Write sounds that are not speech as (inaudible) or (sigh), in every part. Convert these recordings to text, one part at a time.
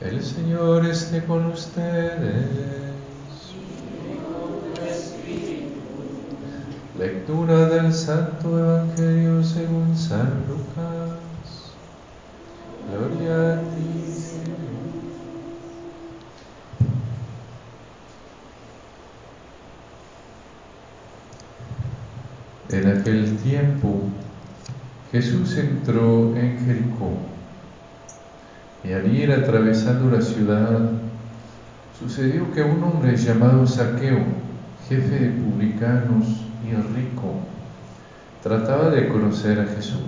El Señor esté con ustedes. Lectura del Santo Evangelio según San Lucas. Gloria a ti, Señor. En aquel tiempo Jesús entró en Jericó y al ir atravesando la ciudad sucedió que un hombre llamado Saqueo, jefe de publicanos y rico, trataba de conocer a Jesús.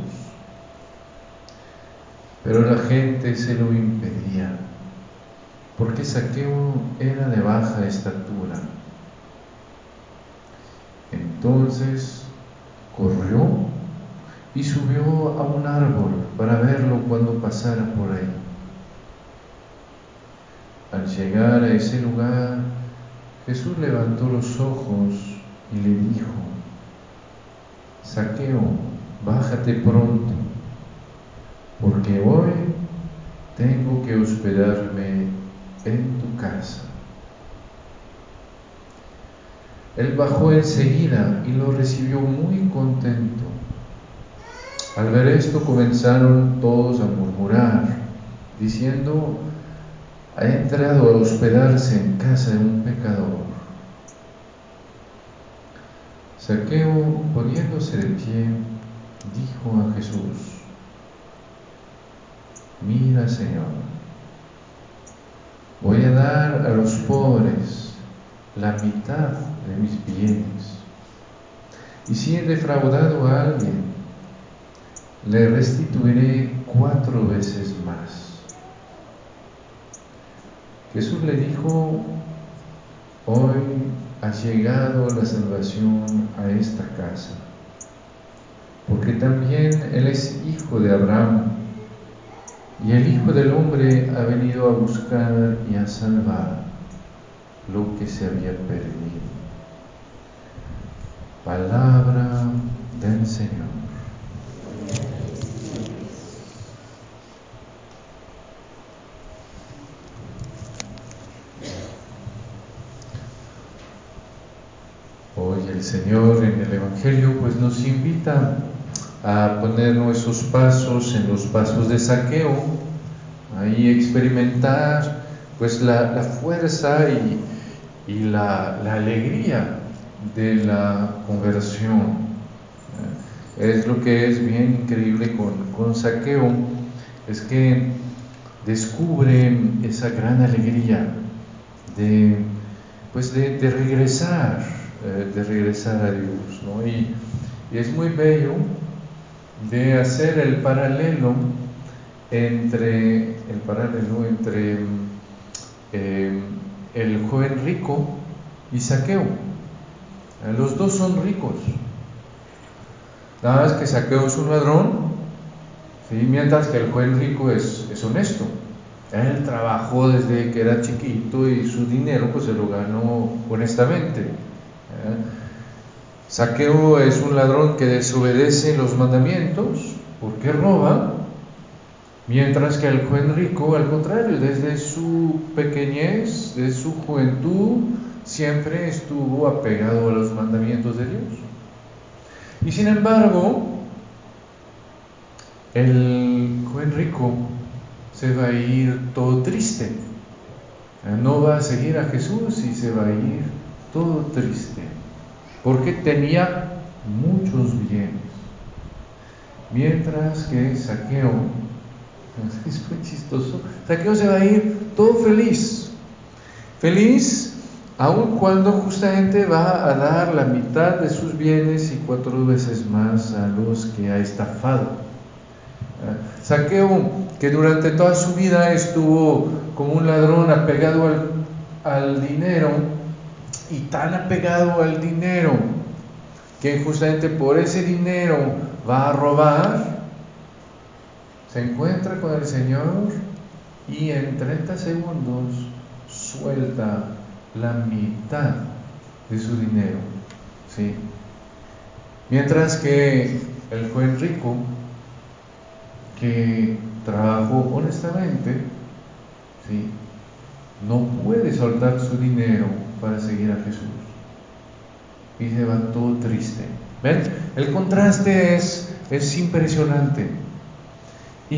Pero la gente se lo impedía, porque Saqueo era de baja estatura. Entonces corrió y subió a un árbol para verlo cuando pasara por ahí. Al llegar a ese lugar, Jesús levantó los ojos y le dijo, Saqueo, bájate pronto, porque hoy tengo que hospedarme en tu casa. Él bajó enseguida y lo recibió muy contento. Al ver esto comenzaron todos a murmurar, diciendo, ha entrado a hospedarse en casa de un pecador. Saqueo, poniéndose de pie, dijo a Jesús, mira Señor, voy a dar a los pobres la mitad de mis bienes. Y si he defraudado a alguien, le restituiré cuatro veces más. Jesús le dijo, hoy ha llegado la salvación a esta casa, porque también Él es hijo de Abraham, y el Hijo del Hombre ha venido a buscar y a salvar lo que se había perdido. Palabra del Señor. Hoy el Señor en el Evangelio pues nos invita a poner nuestros pasos en los pasos de saqueo, ahí experimentar pues la, la fuerza y, y la, la, alegría de la conversión. Es lo que es bien increíble con, con Saqueo, es que descubre esa gran alegría de, pues de, de regresar, eh, de regresar a Dios. ¿no? Y, es muy bello de hacer el paralelo entre el paralelo entre eh, el joven rico y Saqueo. Los dos son ricos. Nada más que Saqueo es un ladrón, ¿sí? mientras que el joven rico es, es honesto. Él trabajó desde que era chiquito y su dinero pues se lo ganó honestamente. Saqueo es un ladrón que desobedece los mandamientos porque roba, mientras que el joven rico, al contrario, desde su pequeñez, desde su juventud, siempre estuvo apegado a los mandamientos de Dios. Y sin embargo, el joven rico se va a ir todo triste. No va a seguir a Jesús y se va a ir todo triste porque tenía muchos bienes. Mientras que Saqueo, (laughs) es muy chistoso, Saqueo se va a ir todo feliz, feliz aun cuando justamente va a dar la mitad de sus bienes y cuatro veces más a los que ha estafado. Saqueo, que durante toda su vida estuvo como un ladrón apegado al, al dinero, y tan apegado al dinero que justamente por ese dinero va a robar, se encuentra con el Señor y en 30 segundos suelta la mitad de su dinero. ¿sí? Mientras que el joven rico, que trabajó honestamente, ¿sí? no puede soltar su dinero para seguir a Jesús. Y se va todo triste. ¿Ven? El contraste es, es impresionante. Y,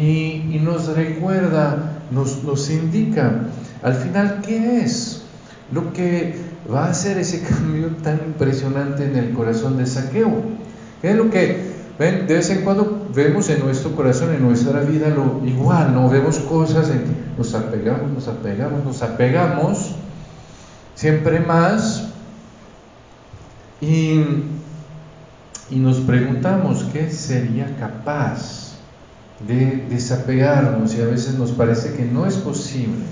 y nos recuerda, nos, nos indica al final qué es lo que va a hacer ese (laughs) cambio tan impresionante en el corazón de Saqueo. ¿Qué es lo que ven? De vez en cuando vemos en nuestro corazón, en nuestra vida, lo igual, ¿no? Vemos cosas en nos apegamos, nos apegamos, nos apegamos siempre más y, y nos preguntamos qué sería capaz de desapegarnos y a veces nos parece que no es posible.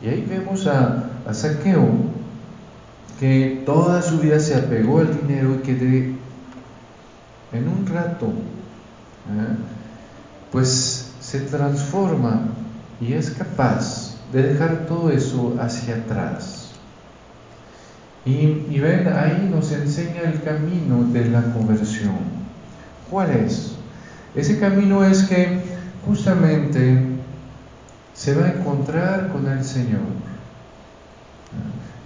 Y ahí vemos a, a Saqueo que toda su vida se apegó al dinero y que de, en un rato ¿eh? pues se transforma y es capaz de dejar todo eso hacia atrás. Y, ven, ahí nos enseña el camino de la conversión. ¿Cuál es? Ese camino es que justamente se va a encontrar con el Señor,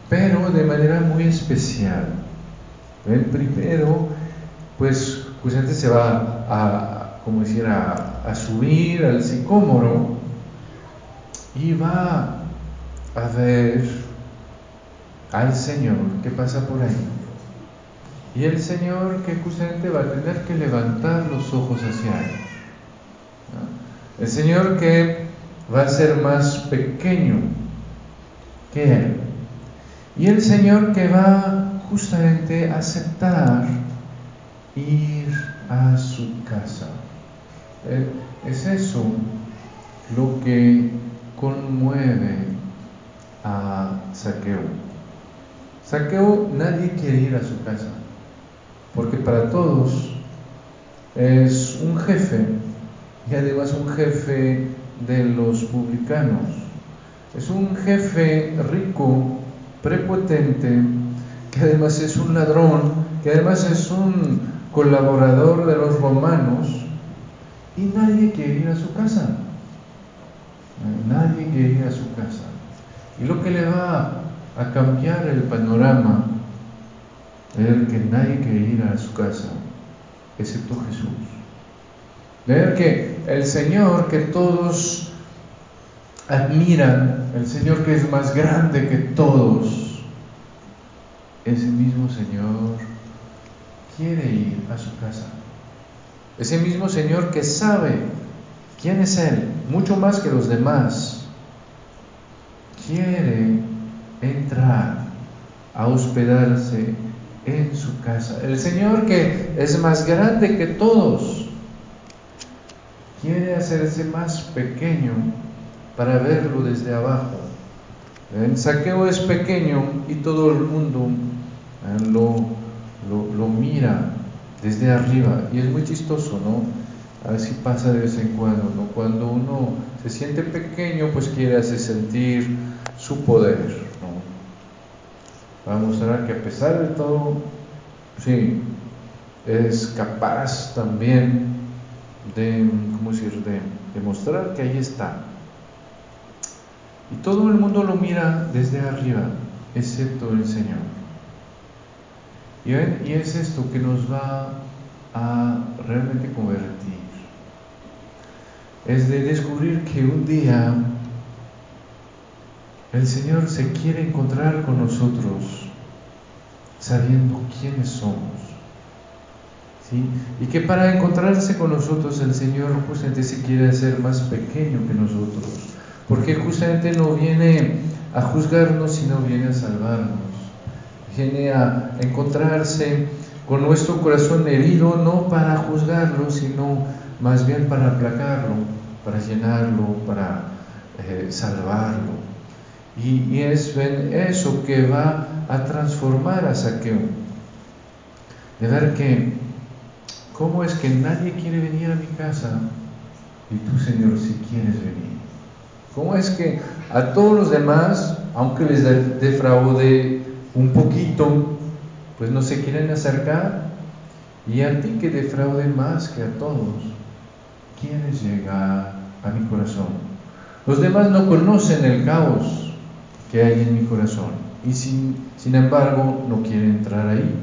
pero de manera muy especial. ¿Ven? Primero, pues justamente se va a, como decir, a, a subir al sicómoro y va a ver al Señor que pasa por ahí. Y el Señor que justamente va a tener que levantar los ojos hacia Él. El Señor que va a ser más pequeño que Él. Y el Señor que va justamente a aceptar ir a su casa. Eh, es eso lo que conmueve a Saqueo. Saqueo nadie quiere ir a su casa, porque para todos es un jefe y además un jefe de los publicanos. Es un jefe rico, prepotente, que además es un ladrón, que además es un colaborador de los romanos, y nadie quiere ir a su casa. Nadie quiere ir a su casa. Y lo que le va a cambiar el panorama es que nadie quiere ir a su casa, excepto Jesús. Ver que el Señor que todos admiran, el Señor que es más grande que todos, ese mismo Señor quiere ir a su casa. Ese mismo Señor que sabe quién es Él, mucho más que los demás, quiere entrar a hospedarse en su casa. El Señor que es más grande que todos, quiere hacerse más pequeño para verlo desde abajo. El saqueo es pequeño y todo el mundo eh, lo, lo, lo mira desde arriba y es muy chistoso, ¿no? Así pasa de vez en cuando, ¿no? Cuando uno se siente pequeño, pues quiere hacer sentir su poder, ¿no? Va a mostrar que a pesar de todo, sí, es capaz también de, ¿cómo decir?, de demostrar que ahí está. Y todo el mundo lo mira desde arriba, excepto el Señor. Y, y es esto que nos va a realmente convertir. Es de descubrir que un día el Señor se quiere encontrar con nosotros sabiendo quiénes somos. ¿sí? Y que para encontrarse con nosotros el Señor justamente se quiere hacer más pequeño que nosotros. Porque justamente no viene a juzgarnos, sino viene a salvarnos. Viene a encontrarse con nuestro corazón herido, no para juzgarlo, sino más bien para aplacarlo, para llenarlo, para eh, salvarlo. Y, y es eso que va a transformar a Saqueo. De ver que, ¿cómo es que nadie quiere venir a mi casa y tú, Señor, si quieres venir? ¿Cómo es que a todos los demás, aunque les defraude un poquito, pues no se quieren acercar? Y a ti que defraude más que a todos, quieres llegar a mi corazón. Los demás no conocen el caos que hay en mi corazón y sin, sin embargo no quieren entrar ahí.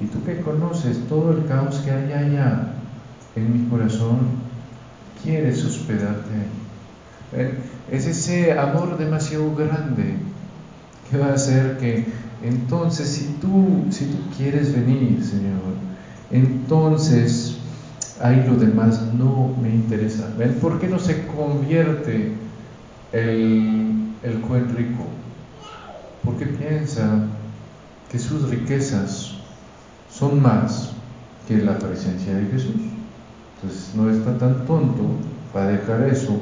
Y tú que conoces todo el caos que hay allá en mi corazón, quieres hospedarte ahí. Es ese amor demasiado grande que va a hacer que entonces si tú, si tú quieres venir, Señor, entonces ahí lo demás no me interesa. ¿Ven? ¿Por qué no se convierte el, el joven rico? Porque piensa que sus riquezas son más que la presencia de Jesús. Entonces no está tan tonto para dejar eso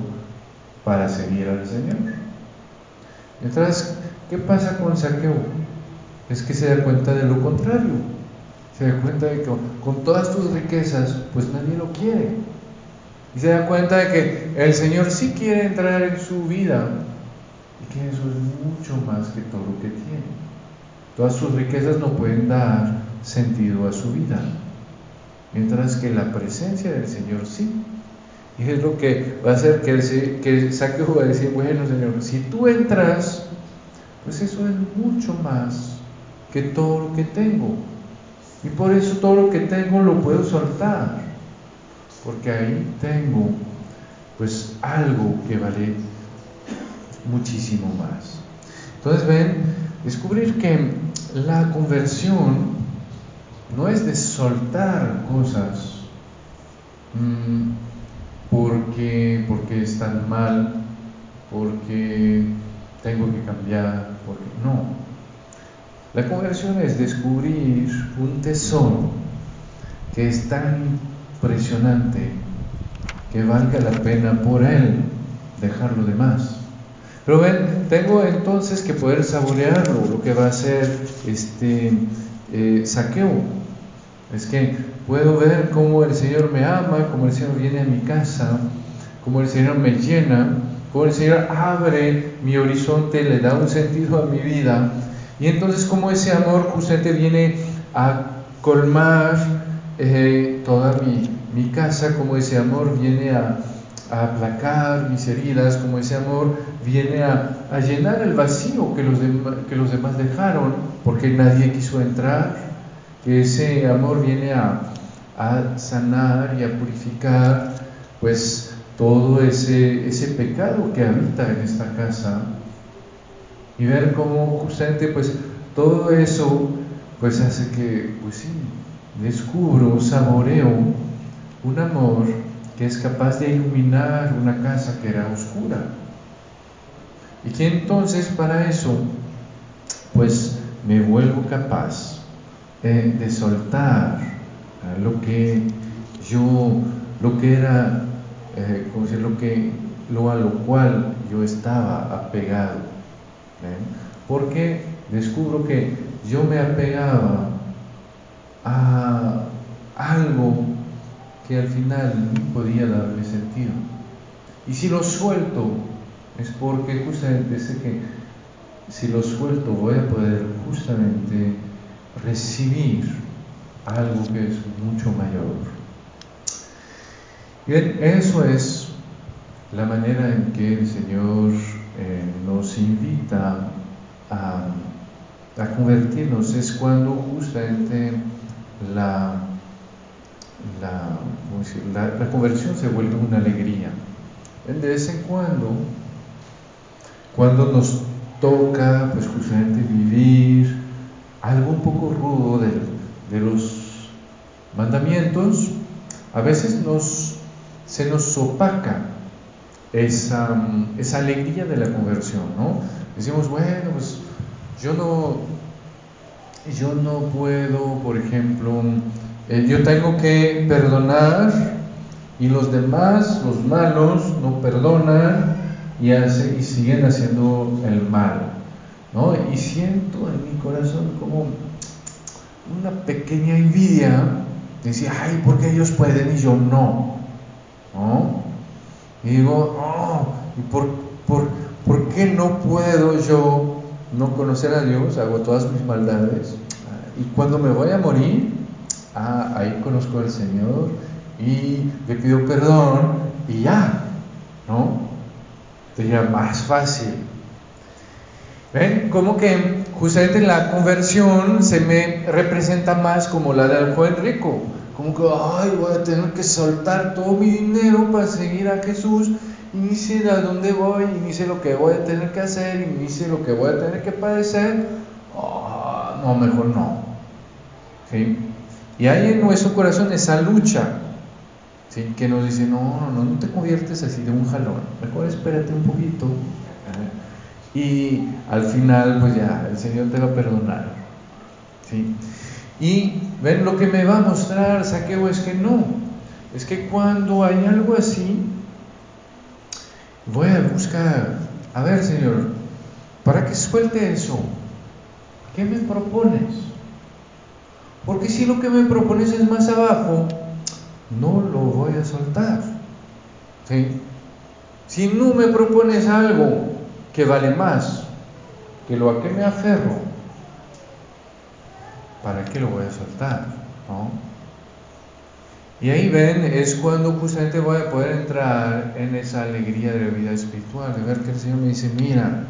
para seguir al Señor. Entonces, ¿qué pasa con Saqueo? Es que se da cuenta de lo contrario se da cuenta de que con todas tus riquezas, pues nadie lo quiere. Y se da cuenta de que el Señor sí quiere entrar en su vida y que eso es mucho más que todo lo que tiene. Todas sus riquezas no pueden dar sentido a su vida, mientras que la presencia del Señor sí. Y es lo que va a hacer que, el, que Saqueo va a decir, bueno Señor, si tú entras, pues eso es mucho más que todo lo que tengo. Y por eso todo lo que tengo lo puedo soltar, porque ahí tengo pues algo que vale muchísimo más. Entonces ven, descubrir que la conversión no es de soltar cosas mm, porque, porque están mal, porque tengo que cambiar, porque no. La conversión es descubrir un tesoro que es tan impresionante que valga la pena por él dejarlo de más. Pero ven, tengo entonces que poder saborearlo, lo que va a ser este eh, saqueo. Es que puedo ver cómo el Señor me ama, cómo el Señor viene a mi casa, cómo el Señor me llena, cómo el Señor abre mi horizonte, le da un sentido a mi vida y entonces como ese amor justamente viene a colmar eh, toda mi, mi, casa, como ese amor viene a, aplacar mis heridas, como ese amor viene a, llenar el vacío que los, que los demás dejaron porque nadie quiso entrar, ese amor viene a, a sanar y a purificar pues todo ese, ese pecado que habita en esta casa y ver cómo justamente pues todo eso pues hace que pues sí, descubro, saboreo un amor que es capaz de iluminar una casa que era oscura. Y que entonces para eso pues me vuelvo capaz de soltar lo que yo, lo que era, eh, como decir, lo que, lo a lo cual yo estaba apegado. Porque descubro que yo me apegaba a algo que al final no podía darle sentido. Y si lo suelto, es porque justamente sé que si lo suelto voy a poder justamente recibir algo que es mucho mayor. Bien, eso es la manera en que el Señor eh, nos invita a, convertirnos es cuando justamente la, la, conversión se vuelve una alegría. De vez en cuando, cuando nos toca pues justamente vivir algo un poco rudo de, los mandamientos, a veces nos, se nos opaca esa, esa alegría de la conversión, ¿no? Decimos, bueno, pues yo no, yo no puedo, por ejemplo, eh, yo tengo que perdonar y los demás, los malos, no perdonan y, hace, y siguen haciendo el mal, ¿no? Y siento en mi corazón como una pequeña envidia, decía, ay, ¿por qué ellos pueden y yo no? ¿No? Y digo, oh, ¿y por, por, por qué no puedo yo no conocer a Dios? Hago todas mis maldades. Y cuando me voy a morir, ah, ahí conozco al Señor y le pido perdón y ya, ¿no? Sería más fácil. ¿Ven? Como que justamente la conversión se me representa más como la del joven rico. Como que, ay, voy a tener que soltar todo mi dinero para seguir a Jesús y ni sé a dónde voy, y ni sé lo que voy a tener que hacer, y ni sé lo que voy a tener que padecer. Ah, no, mejor no. ¿Sí? Y hay en nuestro corazón esa lucha, ¿sí? que nos dice, no, no, no, no te conviertes así de un jalón, mejor espérate un poquito. Y al final, pues ya, el Señor te va a perdonar. ¿sí? Y ven, lo que me va a mostrar Saqueo es que no, es que cuando hay algo así, voy a buscar, a ver Señor, para que suelte eso, ¿qué me propones? Porque si lo que me propones es más abajo, no lo voy a soltar. ¿sí? Si no me propones algo que vale más que lo a que me aferro, ¿para qué lo voy a soltar? ¿no? Y ahí ven, es cuando justamente voy a poder entrar en esa alegría de la vida espiritual, de ver que el Señor me dice, mira,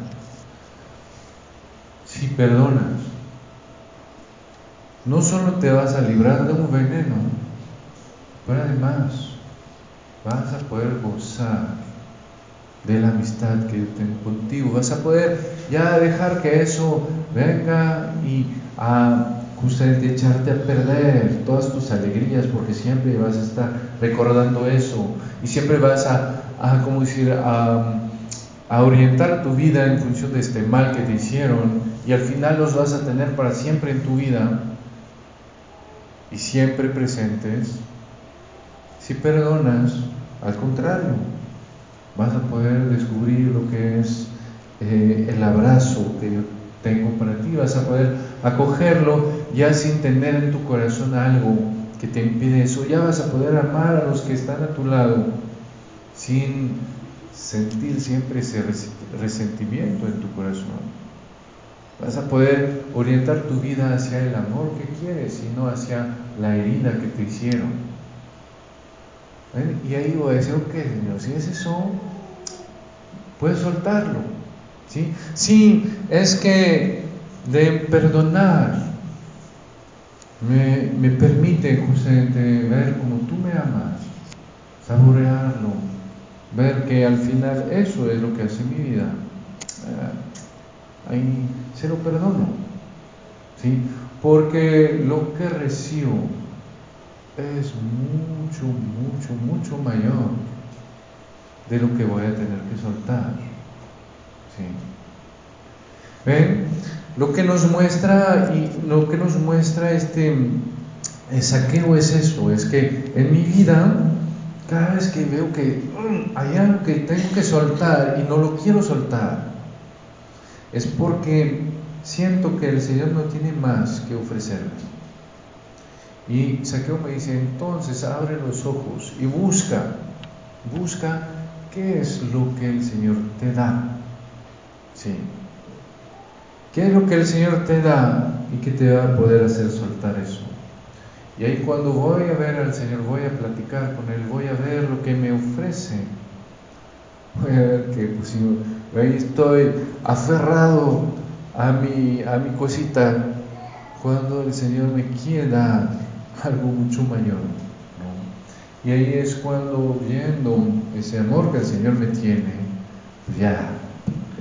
si perdonas, no solo te vas a librar de un veneno, pero además vas a poder gozar de la amistad que yo tengo contigo. Vas a poder ya dejar que eso venga y a justamente echarte a perder todas tus alegrías, porque siempre vas a estar recordando eso y siempre vas a, ¿cómo decir?, a, a orientar tu vida en función de este mal que te hicieron y al final los vas a tener para siempre en tu vida y siempre presentes, si perdonas, al contrario, vas a poder descubrir lo que es eh, el abrazo que yo tengo para ti, vas a poder acogerlo ya sin tener en tu corazón algo que te impide eso, ya vas a poder amar a los que están a tu lado sin sentir siempre ese resentimiento en tu corazón. Vas a poder orientar tu vida hacia el amor que quieres y no hacia la herida que te hicieron. Y ahí voy a decir, ok, Señor, si es eso, puedes soltarlo. ¿sí? sí, es que de perdonar me, me permite justamente ver como tú me amas, saborearlo, ver que al final eso es lo que hace mi vida. Ahí se lo perdono. ¿sí? Porque lo que recibo es mucho, mucho, mucho mayor de lo que voy a tener que soltar. ¿sí? ¿Ven? Lo que nos muestra y lo que nos muestra este saqueo es eso, es que en mi vida cada vez que veo que mm, hay algo que tengo que soltar y no lo quiero soltar, es porque siento que el Señor no tiene más que ofrecerme. Y Saqueo me dice, entonces abre los ojos y busca, busca qué es lo que el Señor te da. Sí. ¿Qué es lo que el Señor te da y que te va a poder hacer soltar eso? Y ahí cuando voy a ver al Señor, voy a platicar con Él, voy a ver lo que me ofrece. Voy a ver que pues, ahí estoy aferrado a mi, a mi cosita cuando el Señor me quiere dar algo mucho mayor. Y ahí es cuando viendo ese amor que el Señor me tiene, pues ya,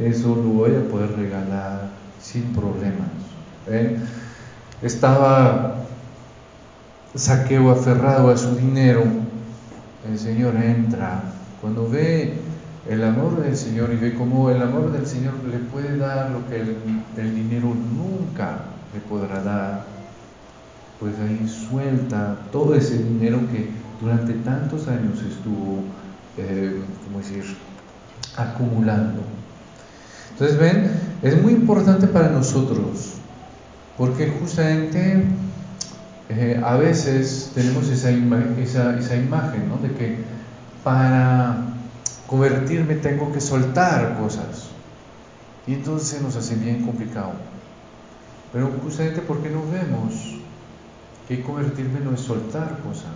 eso lo voy a poder regalar sin problemas. Estaba saqueo aferrado a su dinero, el Señor entra. Cuando ve el amor del Señor y ve cómo el amor del Señor le puede dar lo que el, dinero nunca le podrá dar, pues ahí suelta todo ese dinero que durante tantos años estuvo, eh, ¿cómo decir?, acumulando. Entonces, ven, es muy importante para nosotros, porque justamente eh, a veces tenemos esa, esa, esa imagen, ¿no? De que para convertirme tengo que soltar cosas. Y entonces nos hace bien complicado. Pero justamente porque no vemos que convertirme no es soltar cosas,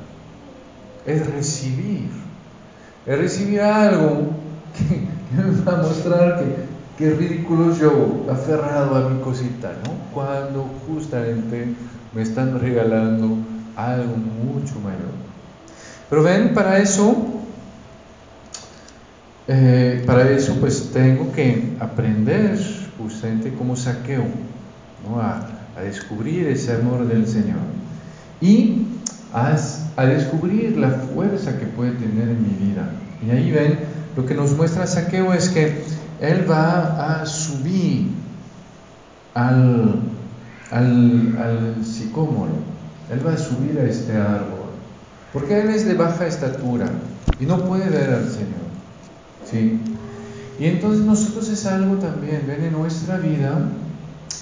es recibir. Es recibir algo que, me va a mostrar que, qué ridículo yo, aferrado a mi cosita, ¿no? Cuando justamente me están regalando algo mucho mayor. Pero ven, para eso, eh, para eso pues tengo que aprender justamente como saqueo, ¿no? a, descubrir ese amor del Señor y a, descubrir la fuerza que puede tener en mi vida. Y ahí ven, lo que nos muestra Saqueo es que él va a subir al, al, al sicómoro, él va a subir a este árbol, porque él es de baja estatura y no puede ver al Señor. ¿sí? Y entonces nosotros es algo también, ven en nuestra vida,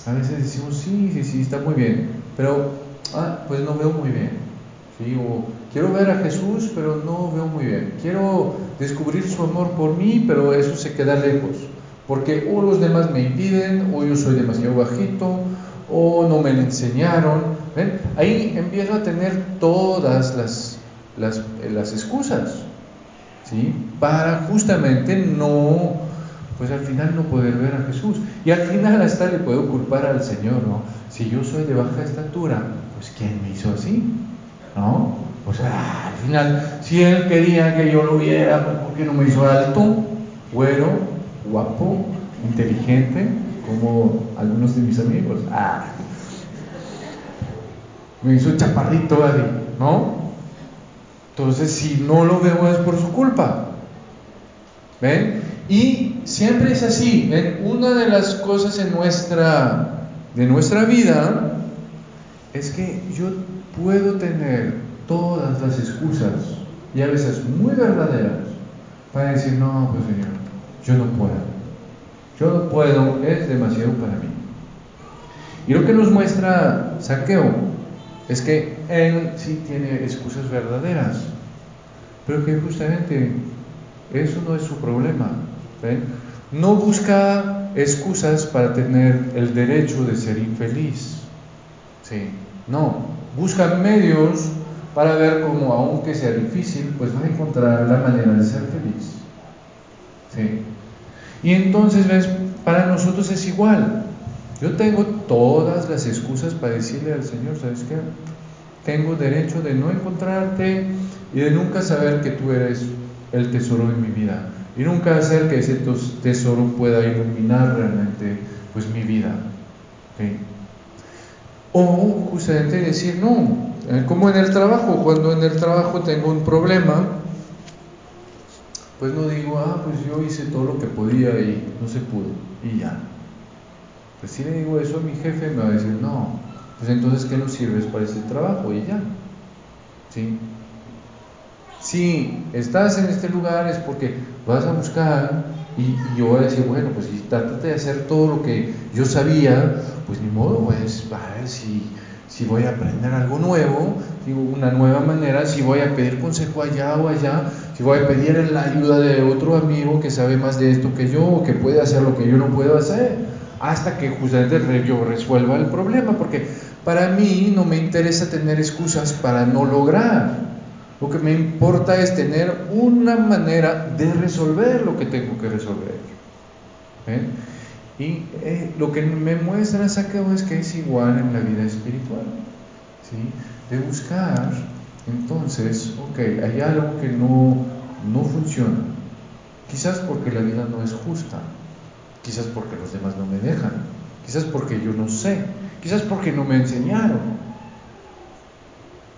a veces decimos, sí, sí, sí, está muy bien, pero ah, pues no veo muy bien. ¿sí? O quiero ver a Jesús, pero no veo muy bien. Quiero descubrir su amor por mí, pero eso se queda lejos. Porque o los demás me impiden, o yo soy demasiado bajito, o no me lo enseñaron. ¿Ven? Ahí empiezo a tener todas las, las, las excusas. ¿sí? Para justamente no, pues al final no poder ver a Jesús. Y al final hasta le puedo culpar al Señor, ¿no? Si yo soy de baja estatura, pues ¿quién me hizo así? ¿No? O sea, al final, si Él quería que yo lo viera, pues ¿por qué no me hizo alto, güero, guapo, inteligente, como algunos de mis amigos? Ah, me hizo chaparrito, ¿no? Entonces, si no lo veo es por su culpa. ¿Ven? Y siempre es así. ¿Ven? Una de las cosas en nuestra, de nuestra vida es que yo puedo tener todas las excusas y a veces muy verdaderas para decir, no, pues Señor, yo no puedo. Yo no puedo, es demasiado para mí. Y lo que nos muestra Saqueo es que él sí tiene excusas verdaderas, pero que justamente eso no es su problema. No busca excusas para tener el derecho de ser infeliz. Sí, no, busca medios para ver cómo, aunque sea difícil, pues va a encontrar la manera de ser feliz. Sí. Y entonces, ¿ves? Para nosotros es igual. Yo tengo todas las excusas para decirle al Señor, ¿sabes qué? Tengo derecho de no encontrarte y de nunca saber que tú eres el tesoro de mi vida y nunca hacer que ese tesoro pueda iluminar realmente pues mi vida. O justamente decir, no, eh, como en el trabajo, cuando en el trabajo tengo un problema, pues no digo, ah, pues yo hice todo lo que podía y no se pudo, y ya. Pues si le digo eso a mi jefe, me va a decir, no, pues entonces, ¿qué nos sirves para ese trabajo? Y ya. ¿Sí? Si estás en este lugar es porque vas a buscar y, yo voy a decir, bueno, pues si trata de hacer todo lo que yo sabía, pues ni modo, pues a ver si, si voy a aprender algo nuevo, una nueva manera, si voy a pedir consejo allá o allá, si voy a pedir la ayuda de otro amigo que sabe más de esto que yo o que puede hacer lo que yo no puedo hacer hasta que justamente yo resuelva el problema, porque para mí no me interesa tener excusas para no lograr. Lo que me importa es tener una manera de resolver lo que tengo que resolver. Y eh, lo que me muestra Saqueo es que es igual en la vida espiritual. De buscar, entonces, ok, hay algo que no, no funciona. Quizás porque la vida no es justa Quizás porque los demás no me dejan, quizás porque yo no sé, quizás porque no me enseñaron.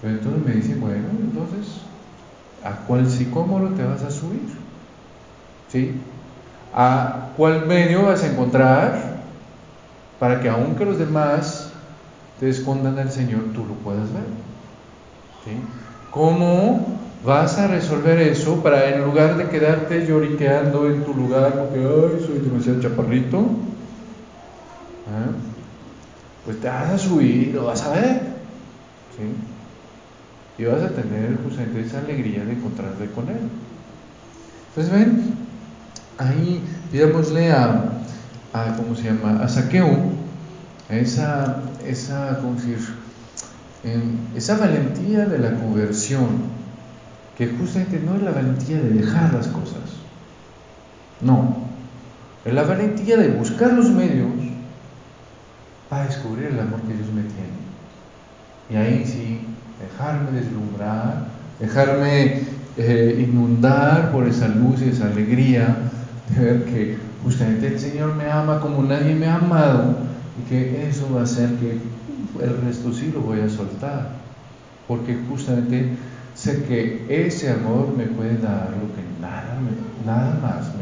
Pero entonces me dice, bueno, entonces, ¿a cuál sicómoro te vas a subir? ¿Sí? ¿A cuál medio vas a encontrar para que aunque los demás te escondan al Señor, tú lo puedas ver? ¿Sí? ¿Cómo vas a resolver eso para en lugar de quedarte lloriqueando en tu lugar porque ay soy demasiado chaparrito ¿eh? pues te vas a subir y lo vas a ver ¿sí? Y vas a tener justamente esa alegría de encontrarte con él entonces ven ahí pidámosle a, a ¿cómo se llama? a Saqueo esa esa ¿cómo decir? esa valentía de la conversión que justamente no es la valentía de dejar las cosas. No, en la valentía de buscar los medios para descubrir el amor que Dios me tiene. Y ahí sí, dejarme deslumbrar, dejarme eh, inundar por esa luz y esa alegría de ver que justamente el Señor me ama como nadie me ha amado y que eso va a hacer que el resto sí lo voy a soltar, porque justamente sé que ese amor me puede dar lo que nada, nada más me